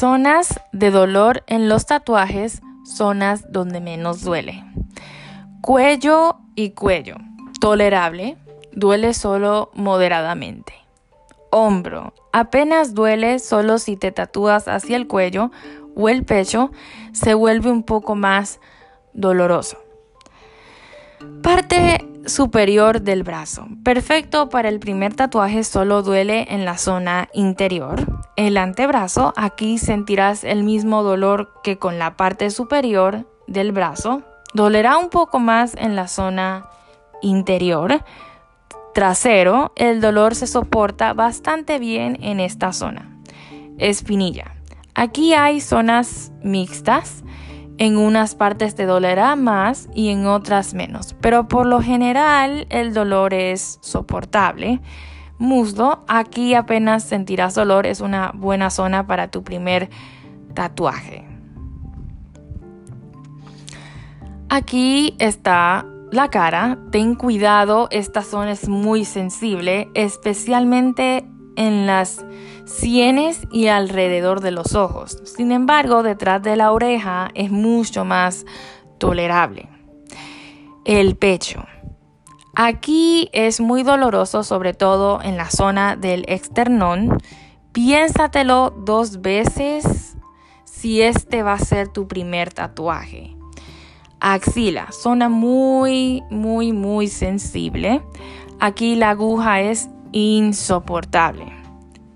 Zonas de dolor en los tatuajes, zonas donde menos duele. Cuello y cuello. Tolerable, duele solo moderadamente. Hombro. Apenas duele solo si te tatúas hacia el cuello o el pecho, se vuelve un poco más doloroso. Parte superior del brazo. Perfecto para el primer tatuaje, solo duele en la zona interior. El antebrazo, aquí sentirás el mismo dolor que con la parte superior del brazo. Dolerá un poco más en la zona interior. Trasero, el dolor se soporta bastante bien en esta zona. Espinilla. Aquí hay zonas mixtas en unas partes te dolerá más y en otras menos, pero por lo general el dolor es soportable. Muslo, aquí apenas sentirás dolor, es una buena zona para tu primer tatuaje. Aquí está la cara, ten cuidado, esta zona es muy sensible, especialmente en las sienes y alrededor de los ojos. Sin embargo, detrás de la oreja es mucho más tolerable. El pecho. Aquí es muy doloroso, sobre todo en la zona del externón. Piénsatelo dos veces si este va a ser tu primer tatuaje. Axila, zona muy, muy, muy sensible. Aquí la aguja es insoportable.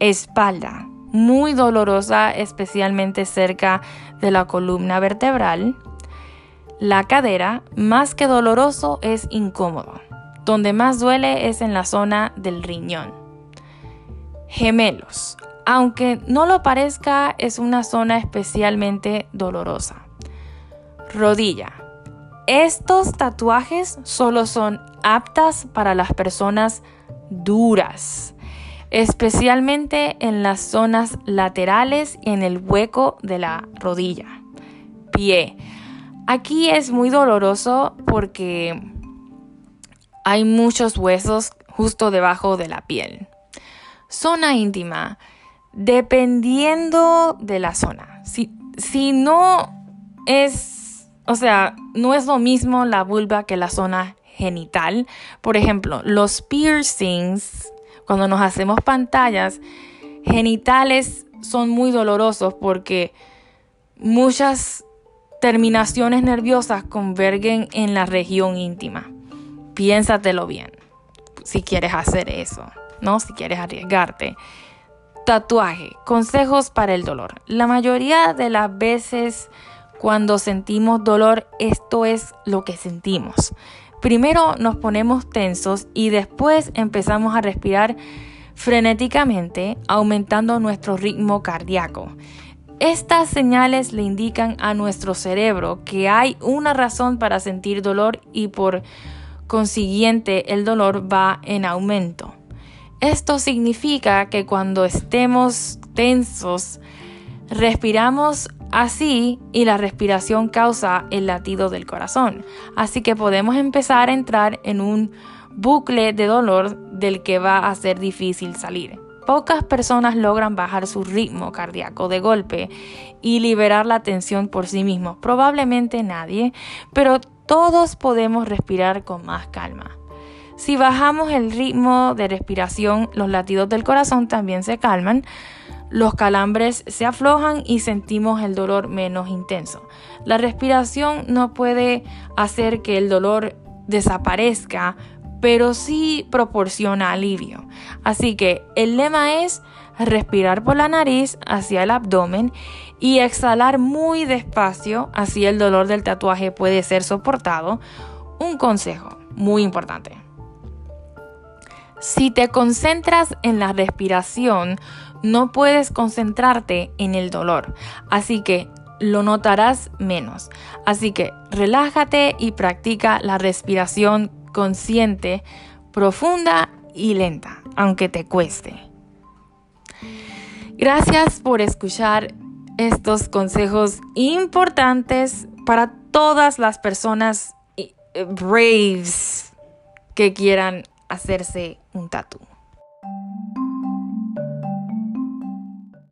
Espalda, muy dolorosa, especialmente cerca de la columna vertebral. La cadera, más que doloroso, es incómodo. Donde más duele es en la zona del riñón. Gemelos. Aunque no lo parezca, es una zona especialmente dolorosa. Rodilla. Estos tatuajes solo son aptas para las personas duras, especialmente en las zonas laterales y en el hueco de la rodilla. Pie. Aquí es muy doloroso porque hay muchos huesos justo debajo de la piel. Zona íntima. Dependiendo de la zona. Si, si no es, o sea, no es lo mismo la vulva que la zona genital. Por ejemplo, los piercings, cuando nos hacemos pantallas genitales, son muy dolorosos porque muchas terminaciones nerviosas convergen en la región íntima. Piénsatelo bien si quieres hacer eso, ¿no? Si quieres arriesgarte. Tatuaje, consejos para el dolor. La mayoría de las veces cuando sentimos dolor, esto es lo que sentimos. Primero nos ponemos tensos y después empezamos a respirar frenéticamente, aumentando nuestro ritmo cardíaco. Estas señales le indican a nuestro cerebro que hay una razón para sentir dolor y por consiguiente el dolor va en aumento. Esto significa que cuando estemos tensos, respiramos Así, y la respiración causa el latido del corazón. Así que podemos empezar a entrar en un bucle de dolor del que va a ser difícil salir. Pocas personas logran bajar su ritmo cardíaco de golpe y liberar la tensión por sí mismos. Probablemente nadie, pero todos podemos respirar con más calma. Si bajamos el ritmo de respiración, los latidos del corazón también se calman, los calambres se aflojan y sentimos el dolor menos intenso. La respiración no puede hacer que el dolor desaparezca, pero sí proporciona alivio. Así que el lema es respirar por la nariz hacia el abdomen y exhalar muy despacio, así el dolor del tatuaje puede ser soportado. Un consejo muy importante. Si te concentras en la respiración, no puedes concentrarte en el dolor, así que lo notarás menos. Así que relájate y practica la respiración consciente, profunda y lenta, aunque te cueste. Gracias por escuchar estos consejos importantes para todas las personas eh, braves que quieran hacerse un tatu.